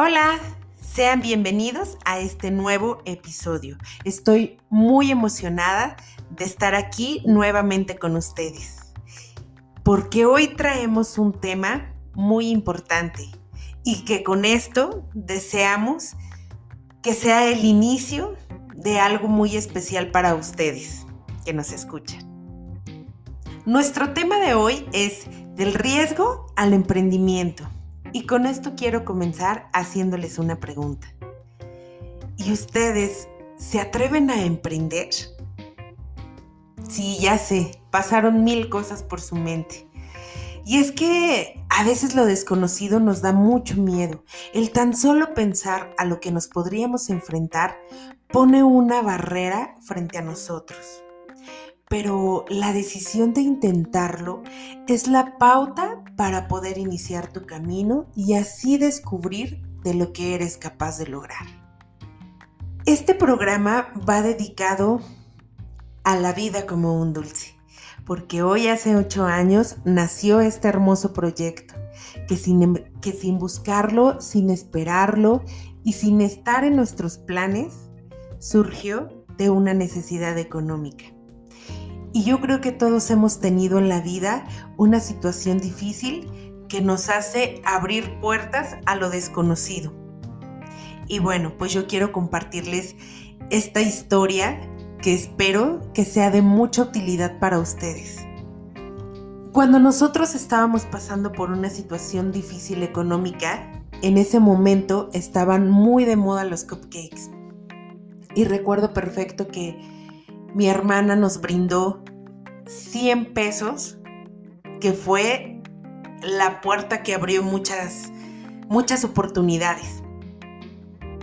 Hola, sean bienvenidos a este nuevo episodio. Estoy muy emocionada de estar aquí nuevamente con ustedes, porque hoy traemos un tema muy importante y que con esto deseamos que sea el inicio de algo muy especial para ustedes que nos escuchan. Nuestro tema de hoy es del riesgo al emprendimiento. Y con esto quiero comenzar haciéndoles una pregunta. ¿Y ustedes se atreven a emprender? Sí, ya sé, pasaron mil cosas por su mente. Y es que a veces lo desconocido nos da mucho miedo. El tan solo pensar a lo que nos podríamos enfrentar pone una barrera frente a nosotros pero la decisión de intentarlo es la pauta para poder iniciar tu camino y así descubrir de lo que eres capaz de lograr. Este programa va dedicado a la vida como un dulce, porque hoy hace ocho años nació este hermoso proyecto, que sin, em, que sin buscarlo, sin esperarlo y sin estar en nuestros planes, surgió de una necesidad económica y yo creo que todos hemos tenido en la vida una situación difícil que nos hace abrir puertas a lo desconocido. Y bueno, pues yo quiero compartirles esta historia que espero que sea de mucha utilidad para ustedes. Cuando nosotros estábamos pasando por una situación difícil económica, en ese momento estaban muy de moda los cupcakes. Y recuerdo perfecto que mi hermana nos brindó 100 pesos, que fue la puerta que abrió muchas, muchas oportunidades.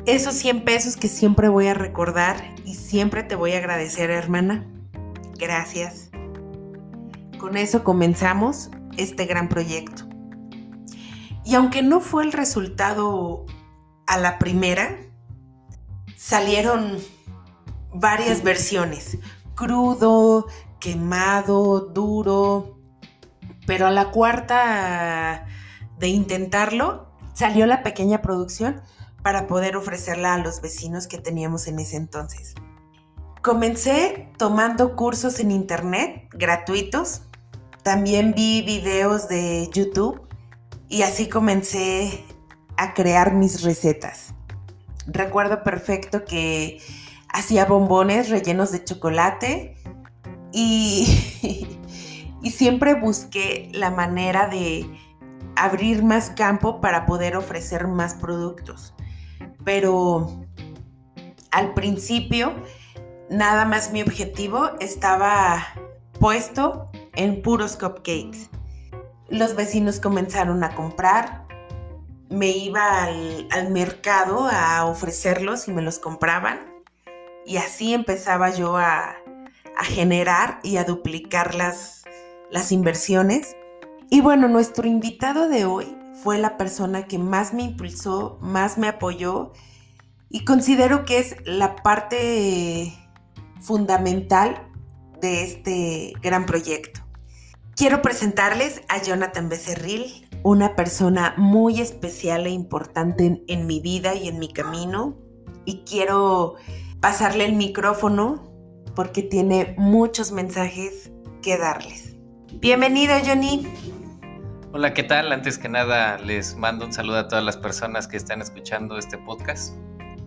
Esos 100 pesos que siempre voy a recordar y siempre te voy a agradecer, hermana. Gracias. Con eso comenzamos este gran proyecto. Y aunque no fue el resultado a la primera, salieron varias versiones. Crudo, quemado, duro. Pero a la cuarta de intentarlo, salió la pequeña producción para poder ofrecerla a los vecinos que teníamos en ese entonces. Comencé tomando cursos en internet gratuitos. También vi videos de YouTube y así comencé a crear mis recetas. Recuerdo perfecto que hacía bombones rellenos de chocolate y, siempre busqué la manera de abrir más campo para poder ofrecer más productos. Pero al principio, nada más mi objetivo estaba puesto en puros cupcakes. Los vecinos comenzaron a comprar, me iba al mercado a ofrecerlos y me los compraban y así empezaba yo a, generar y a duplicar las, inversiones. Y bueno, nuestro invitado de hoy fue la persona que más me impulsó, más me apoyó y considero que es la parte fundamental de este gran proyecto. Quiero presentarles a Jonathan Becerril, una persona muy especial e importante en mi vida y en mi camino. Y quiero pasarle el micrófono porque tiene muchos mensajes que darles. Bienvenido, Johnny. Hola, ¿qué tal? Antes que nada, les mando un saludo a todas las personas que están escuchando este podcast.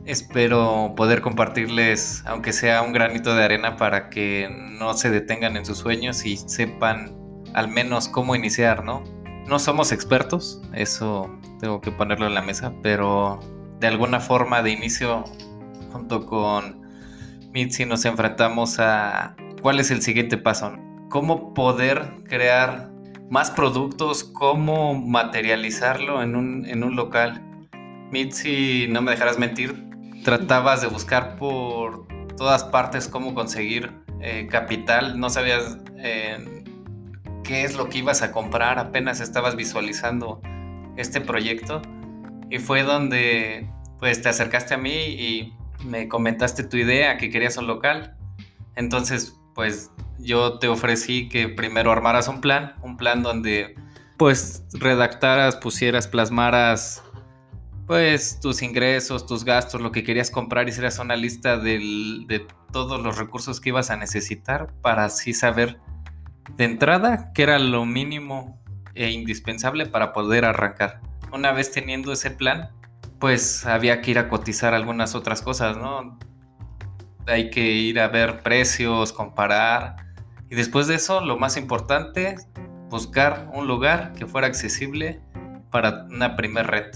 Espero poder compartirles, aunque sea un granito de arena, para que no se detengan en sus sueños y sepan al menos cómo iniciar, ¿no? No somos expertos, eso tengo que ponerlo en la mesa, pero de alguna forma de inicio junto con Mitzi nos enfrentamos a cuál es el siguiente paso, cómo poder crear más productos, cómo materializarlo en un, local. Mitzi, no me dejarás mentir, tratabas de buscar por todas partes cómo conseguir eh, capital, no sabías eh, qué es lo que ibas a comprar, apenas estabas visualizando este proyecto. Y fue donde pues te acercaste a mí y me comentaste tu idea, que querías un local. Entonces, pues yo te ofrecí que primero armaras un plan, un plan donde pues redactaras, pusieras, plasmaras pues tus ingresos, tus gastos, lo que querías comprar, hicieras una lista de todos los recursos que ibas a necesitar para así saber de entrada qué era lo mínimo e indispensable para poder arrancar. Una vez teniendo ese plan, pues había que ir a cotizar algunas otras cosas, ¿no? Hay que ir a ver precios, comparar. Y después de eso, lo más importante, buscar un lugar que fuera accesible para una primer red.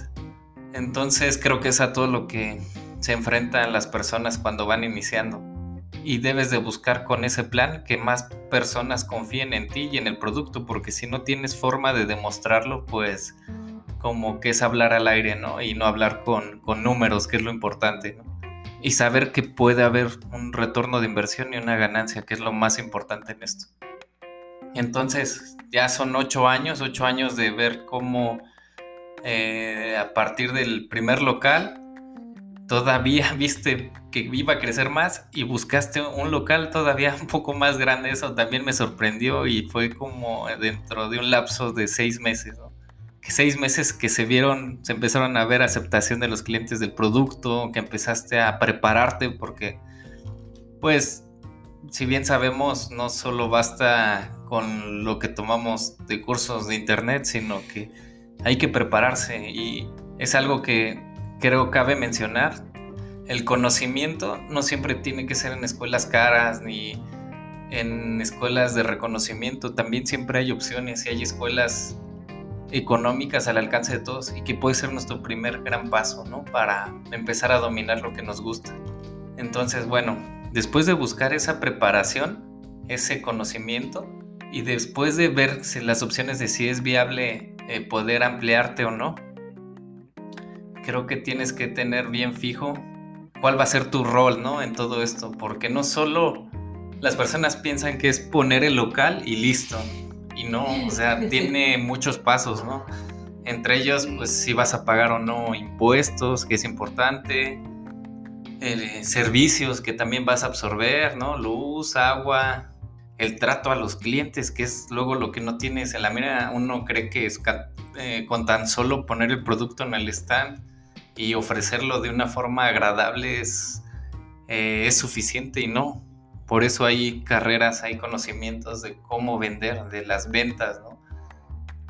Entonces creo que es a todo lo que se enfrentan las personas cuando van iniciando. Y debes de buscar con ese plan que más personas confíen en ti y en el producto, porque si no tienes forma de demostrarlo, pues como que es hablar al aire, ¿no? Y no hablar con, números, que es lo importante, ¿no? Y saber que puede haber un retorno de inversión y una ganancia, que es lo más importante en esto. Entonces, ya son ocho años, ocho años de ver cómo eh, a partir del primer local, todavía viste que iba a crecer más y buscaste un local todavía un poco más grande. Eso también me sorprendió y fue como dentro de un lapso de seis meses. Que seis meses que se vieron, se empezaron a ver aceptación de los clientes del producto, que empezaste a prepararte porque, pues, si bien sabemos, no solo basta con lo que tomamos de cursos de internet, sino que hay que prepararse y es algo que creo cabe mencionar. El conocimiento no siempre tiene que ser en escuelas caras ni en escuelas de reconocimiento. También siempre hay opciones y hay escuelas económicas al alcance de todos y que puede ser nuestro primer gran paso, ¿no? Para empezar a dominar lo que nos gusta. Entonces, bueno, después de buscar esa preparación, ese conocimiento y después de ver las opciones de si es viable eh, poder ampliarte o no. Creo que tienes que tener bien fijo cuál va a ser tu rol, ¿no? En todo esto, porque no solo las personas piensan que es poner el local y listo, y no, o sea, tiene muchos pasos, ¿no? Entre ellos, pues si vas a pagar o no impuestos, que es importante, eh, servicios que también vas a absorber, ¿no? Luz, agua, el trato a los clientes, que es luego lo que no tienes en la mira. Uno cree que es eh, con tan solo poner el producto en el stand y ofrecerlo de una forma agradable es, eh, es suficiente y no. Por eso hay carreras, hay conocimientos de cómo vender, de las ventas, ¿no?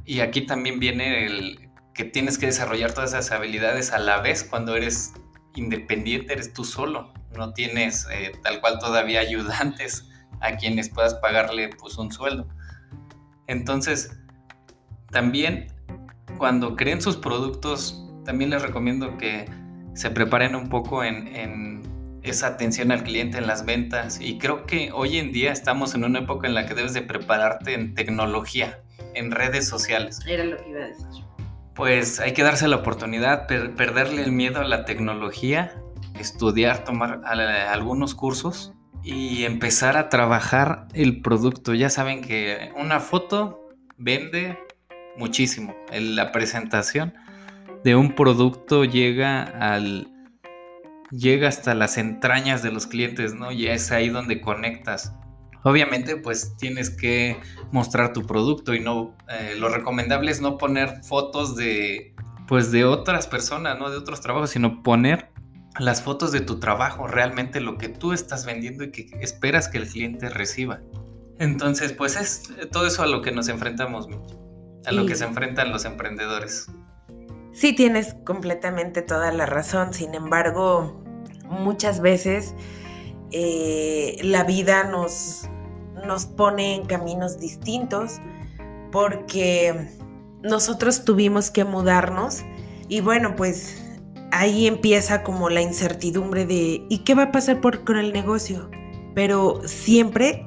Y aquí también viene el que tienes que desarrollar todas esas habilidades a la vez cuando eres independiente, eres tú solo, no tienes eh, tal cual todavía ayudantes a quienes puedas pagarle pues un sueldo. Entonces, también cuando creen sus productos, también les recomiendo que se preparen un poco en, esa atención al cliente, en las ventas. Y creo que hoy en día estamos en una época en la que debes de prepararte en tecnología, en redes sociales. Era lo que iba a decir. Pues hay que darse la oportunidad, perderle el miedo a la tecnología, estudiar, tomar algunos cursos y empezar a trabajar el producto. Ya saben que una foto vende muchísimo. La presentación de un producto llega al llega hasta las entrañas de los clientes, ¿no? Y es ahí donde conectas. Obviamente, pues tienes que mostrar tu producto y no eh, lo recomendable es no poner fotos de pues de otras personas, no de otros trabajos, sino poner las fotos de tu trabajo, realmente lo que tú estás vendiendo y que esperas que el cliente reciba. Entonces, pues es todo eso a lo que nos enfrentamos, a lo que se enfrentan los emprendedores. Sí, tienes completamente toda la razón. Sin embargo, muchas veces eh, la vida nos, nos pone en caminos distintos porque nosotros tuvimos que mudarnos y bueno, pues ahí empieza como la incertidumbre de ¿y qué va a pasar por, con el negocio? Pero siempre,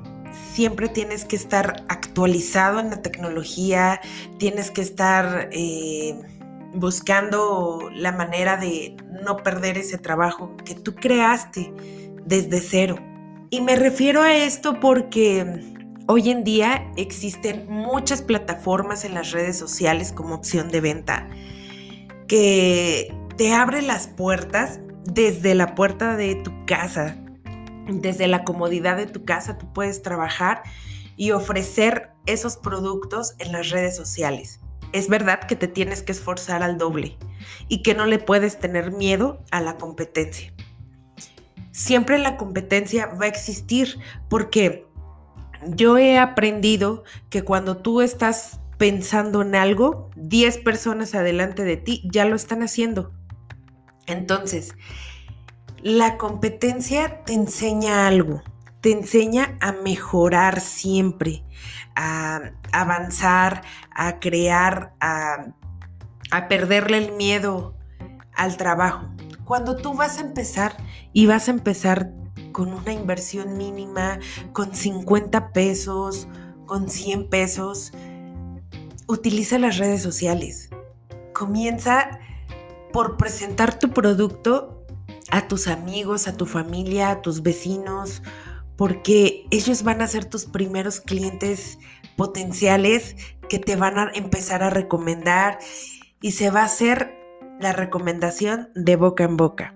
siempre tienes que estar actualizado en la tecnología, tienes que estar eh, buscando la manera de no perder ese trabajo que tú creaste desde cero. Y me refiero a esto porque hoy en día existen muchas plataformas en las redes sociales como opción de venta que te abre las puertas desde la puerta de tu casa, desde la comodidad de tu casa, tú puedes trabajar y ofrecer esos productos en las redes sociales. Es verdad que te tienes que esforzar al doble y que no le puedes tener miedo a la competencia. Siempre la competencia va a existir porque yo he aprendido que cuando tú estás pensando en algo, 10 personas adelante de ti ya lo están haciendo. Entonces, la competencia te enseña algo, te enseña a mejorar siempre, a avanzar, a crear, a, perderle el miedo al trabajo. Cuando tú vas a empezar y vas a empezar con una inversión mínima, con 50 pesos, con 100 pesos, utiliza las redes sociales. Comienza por presentar tu producto a tus amigos, a tu familia, a tus vecinos, porque ellos van a ser tus primeros clientes potenciales que te van a empezar a recomendar y se va a hacer la recomendación de boca en boca.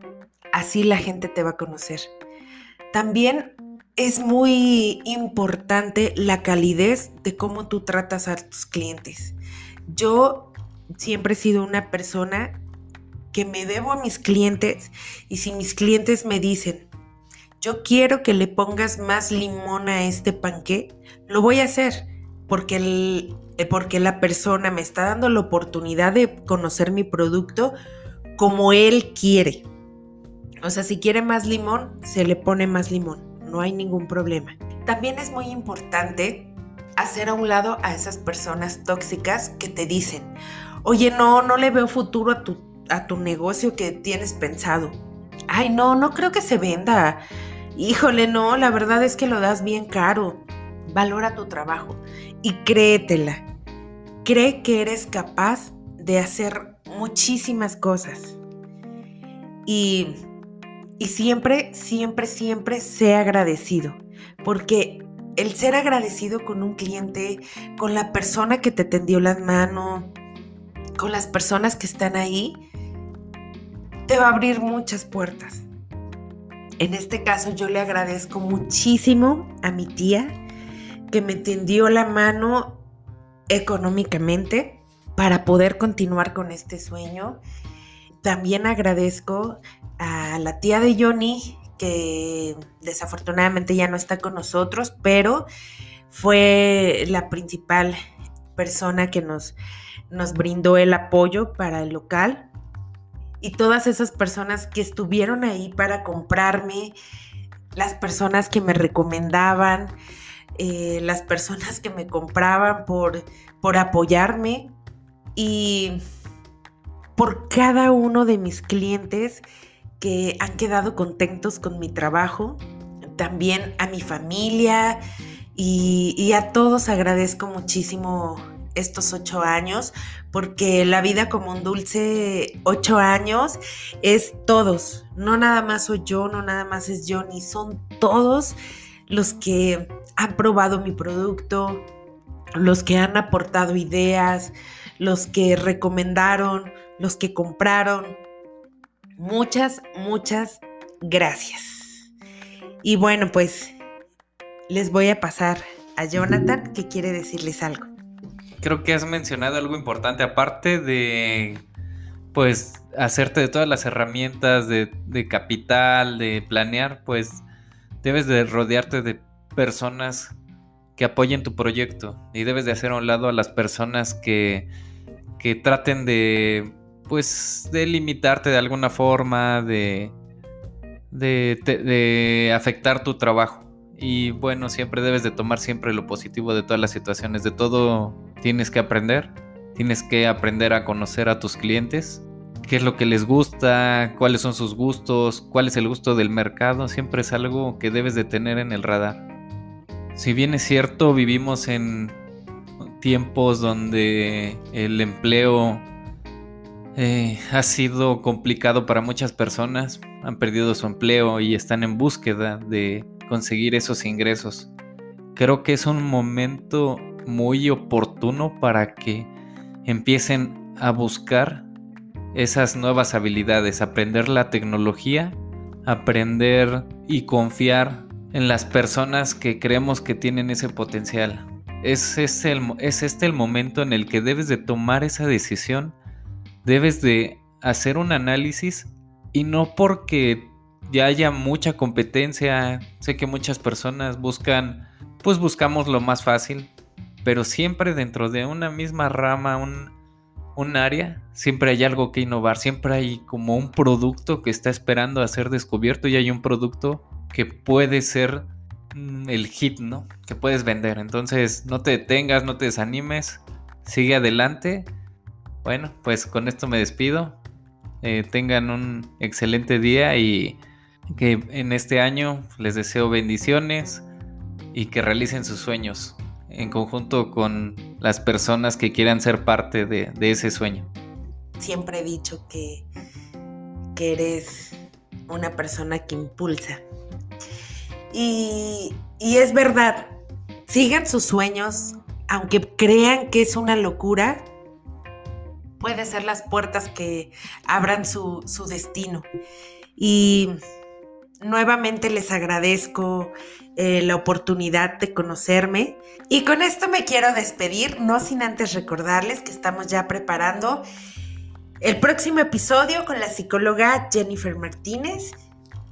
Así la gente te va a conocer. También es muy importante la calidez de cómo tú tratas a tus clientes. Yo siempre he sido una persona que me debo a mis clientes y si mis clientes me dicen, yo quiero que le pongas más limón a este panqué, lo voy a hacer porque, eh, porque la persona me está dando la oportunidad de conocer mi producto como él quiere. O sea, si quiere más limón, se le pone más limón. No hay ningún problema. También es muy importante hacer a un lado a esas personas tóxicas que te dicen, oye, no, no le veo futuro a tu, a tu negocio que tienes pensado. Ay, no, no creo que se venda. Híjole, no, la verdad es que lo das bien caro. Valora tu trabajo y créetela. Cree que eres capaz de hacer muchísimas cosas. Y y siempre, siempre, siempre sea agradecido, porque el ser agradecido con un cliente, con la persona que te tendió las manos, con las personas que están ahí, te va a abrir muchas puertas. En este caso yo le agradezco muchísimo a mi tía que me tendió la mano económicamente para poder continuar con este sueño. También agradezco a la tía de Johnny, que desafortunadamente ya no está con nosotros, pero fue la principal persona que nos, brindó el apoyo para el local. Y todas esas personas que estuvieron ahí para comprarme, las personas que me recomendaban, eh, las personas que me compraban por, por apoyarme y por cada uno de mis clientes que han quedado contentos con mi trabajo, también a mi familia y, a todos agradezco muchísimo estos ocho años, porque la vida como un dulce, ocho años, es todos, no nada más soy yo, no nada más es ni son todos los que han probado mi producto, los que han aportado ideas, los que recomendaron, los que compraron, Muchas, muchas gracias. Y bueno, pues les voy a pasar a Jonathan que quiere decirles algo. Creo que has mencionado algo importante, aparte de pues hacerte de todas las herramientas de, capital, de planear, pues debes de rodearte de personas que apoyen tu proyecto y debes de hacer a un lado a las personas que, que traten de pues de limitarte de alguna forma, de, de, afectar tu trabajo. Y bueno, siempre debes de tomar siempre lo positivo de todas las situaciones, de todo tienes que aprender, tienes que aprender a conocer a tus clientes, qué es lo que les gusta, cuáles son sus gustos, cuál es el gusto del mercado, siempre es algo que debes de tener en el radar. Si bien es cierto, vivimos en tiempos donde el empleo eh, ha sido complicado para muchas personas, han perdido su empleo y están en búsqueda de conseguir esos ingresos. Creo que es un momento muy oportuno para que empiecen a buscar esas nuevas habilidades, aprender la tecnología, aprender y confiar en las personas que creemos que tienen ese potencial. es, el, es este el momento en el que debes de tomar esa decisión, debes de hacer un análisis y no porque ya haya mucha competencia, sé que muchas personas buscan, pues buscamos lo más fácil, pero siempre dentro de una misma rama, un, un área, siempre hay algo que innovar, siempre hay como un producto que está esperando a ser descubierto y hay un producto que puede ser mm, el hit, ¿no? Que puedes vender. Entonces, no te detengas, no te desanimes, sigue adelante. Bueno, pues con esto me despido. Eh, tengan un excelente día y que en este año les deseo bendiciones y que realicen sus sueños en conjunto con las personas que quieran ser parte de, ese sueño. Siempre he dicho que, que eres una persona que impulsa. Y, y es verdad, sigan sus sueños, aunque crean que es una locura, puede ser las puertas que abran su, su destino. Y nuevamente les agradezco eh, la oportunidad de conocerme. Y con esto me quiero despedir, no sin antes recordarles que estamos ya preparando el próximo episodio con la psicóloga Jennifer Martínez.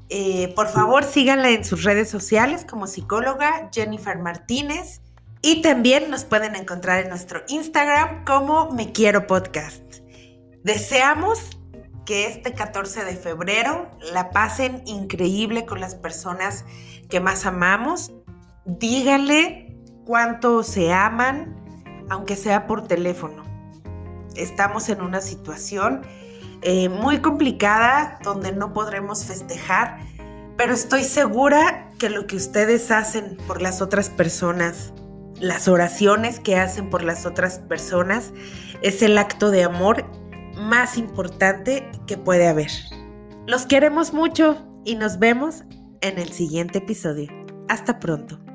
Eh, por favor, síganla en sus redes sociales como psicóloga Jennifer Martínez. Y también nos pueden encontrar en nuestro Instagram como Me Quiero Podcast. Deseamos que este 14 de febrero la pasen increíble con las personas que más amamos. Díganle cuánto se aman, aunque sea por teléfono. Estamos en una situación eh, muy complicada donde no podremos festejar, pero estoy segura que lo que ustedes hacen por las otras personas, las oraciones que hacen por las otras personas, es el acto de amor más importante que puede haber. Los queremos mucho y nos vemos en el siguiente episodio. Hasta pronto.